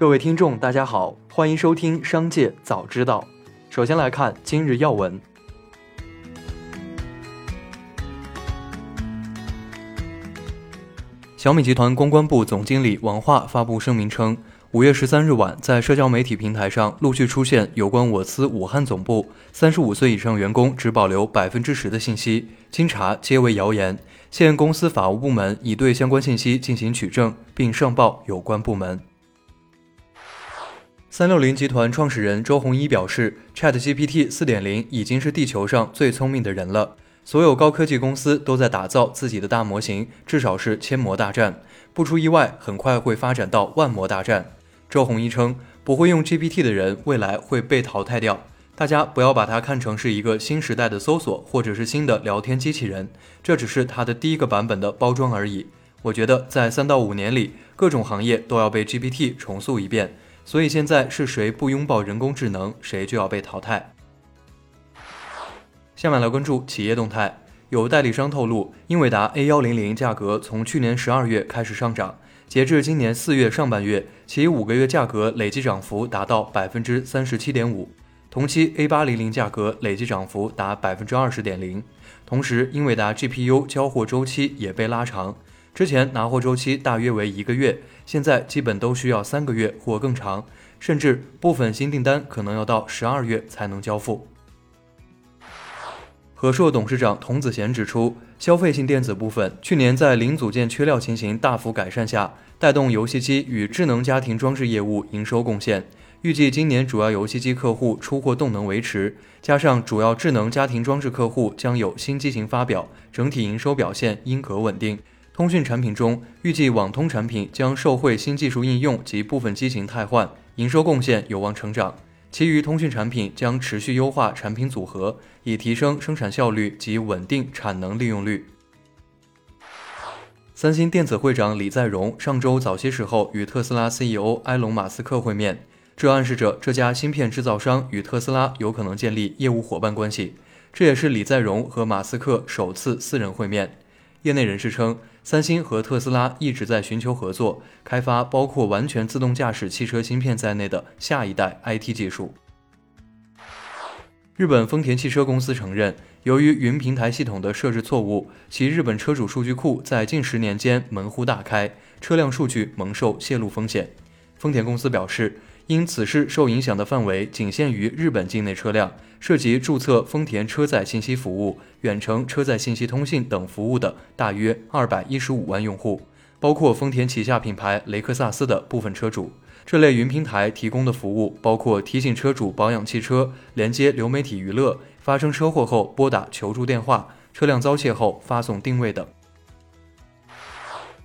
各位听众，大家好，欢迎收听《商界早知道》。首先来看今日要闻。小米集团公关部总经理王化发布声明称，五月十三日晚，在社交媒体平台上陆续出现有关我司武汉总部三十五岁以上员工只保留百分之十的信息，经查皆为谣言。现公司法务部门已对相关信息进行取证，并上报有关部门。三六零集团创始人周鸿祎表示，ChatGPT 四点零已经是地球上最聪明的人了。所有高科技公司都在打造自己的大模型，至少是千模大战。不出意外，很快会发展到万模大战。周鸿祎称，不会用 GPT 的人未来会被淘汰掉。大家不要把它看成是一个新时代的搜索，或者是新的聊天机器人，这只是它的第一个版本的包装而已。我觉得在三到五年里，各种行业都要被 GPT 重塑一遍。所以现在是谁不拥抱人工智能，谁就要被淘汰。下面来关注企业动态。有代理商透露，英伟达 A 幺零零价格从去年十二月开始上涨，截至今年四月上半月，其五个月价格累计涨幅达到百分之三十七点五。同期 A 八零零价格累计涨幅达百分之二十点零。同时，英伟达 GPU 交货周期也被拉长。之前拿货周期大约为一个月，现在基本都需要三个月或更长，甚至部分新订单可能要到十二月才能交付。和硕董事长童子贤指出，消费性电子部分去年在零组件缺料情形大幅改善下，带动游戏机与智能家庭装置业务营收贡献。预计今年主要游戏机客户出货动能维持，加上主要智能家庭装置客户将有新机型发表，整体营收表现应可稳定。通讯产品中，预计网通产品将受惠新技术应用及部分机型汰换，营收贡献有望成长。其余通讯产品将持续优化产品组合，以提升生产效率及稳定产能利用率。三星电子会长李在镕上周早些时候与特斯拉 CEO 埃隆·马斯克会面，这暗示着这家芯片制造商与特斯拉有可能建立业务伙伴关系。这也是李在镕和马斯克首次私人会面。业内人士称。三星和特斯拉一直在寻求合作，开发包括完全自动驾驶汽车芯片在内的下一代 IT 技术。日本丰田汽车公司承认，由于云平台系统的设置错误，其日本车主数据库在近十年间门户大开，车辆数据蒙受泄露风险。丰田公司表示。因此事受影响的范围仅限于日本境内车辆，涉及注册丰田车载信息服务、远程车载信息通信等服务的大约二百一十五万用户，包括丰田旗下品牌雷克萨斯的部分车主。这类云平台提供的服务包括提醒车主保养汽车、连接流媒体娱乐、发生车祸后拨打求助电话、车辆遭窃后发送定位等。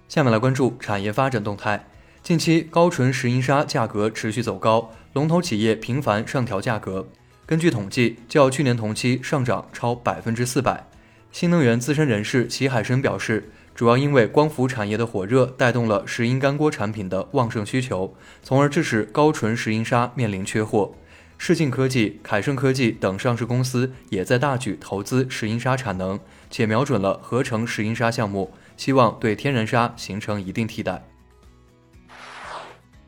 下面来关注产业发展动态。近期高纯石英砂价格持续走高，龙头企业频繁上调价格。根据统计，较去年同期上涨超百分之四百。新能源资深人士齐海生表示，主要因为光伏产业的火热带动了石英干锅产品的旺盛需求，从而致使高纯石英砂面临缺货。世镜科技、凯盛科技等上市公司也在大举投资石英砂产能，且瞄准了合成石英砂项目，希望对天然砂形成一定替代。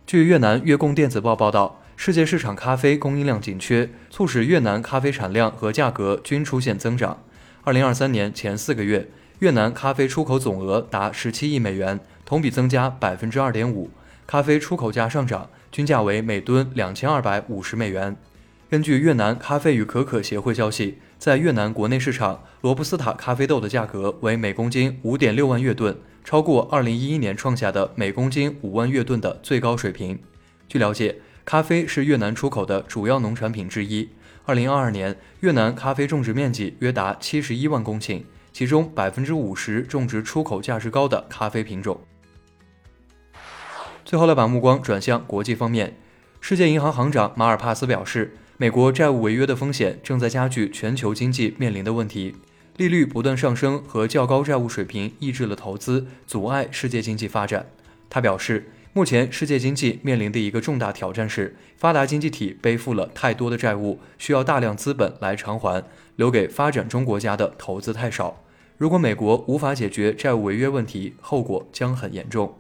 据越南越供电子报报道，世界市场咖啡供应量紧缺，促使越南咖啡产量和价格均出现增长。二零二三年前四个月，越南咖啡出口总额达十七亿美元，同比增加百分之二点五。咖啡出口价上涨，均价为每吨两千二百五十美元。根据越南咖啡与可可协会消息，在越南国内市场，罗布斯塔咖啡豆的价格为每公斤五点六万越盾。超过2011年创下的每公斤5万越盾的最高水平。据了解，咖啡是越南出口的主要农产品之一。2022年，越南咖啡种植面积约达71万公顷，其中50%种植出口价值高的咖啡品种。最后来把目光转向国际方面，世界银行行长马尔帕斯表示，美国债务违约的风险正在加剧全球经济面临的问题。利率不断上升和较高债务水平抑制了投资，阻碍世界经济发展。他表示，目前世界经济面临的一个重大挑战是，发达经济体背负了太多的债务，需要大量资本来偿还，留给发展中国家的投资太少。如果美国无法解决债务违约问题，后果将很严重。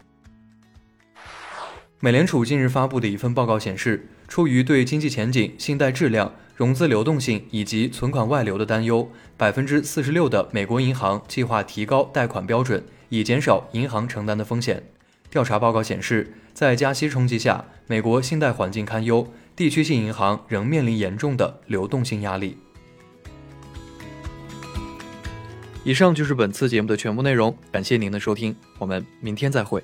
美联储近日发布的一份报告显示，出于对经济前景、信贷质量、融资流动性以及存款外流的担忧，百分之四十六的美国银行计划提高贷款标准，以减少银行承担的风险。调查报告显示，在加息冲击下，美国信贷环境堪忧，地区性银行仍面临严重的流动性压力。以上就是本次节目的全部内容，感谢您的收听，我们明天再会。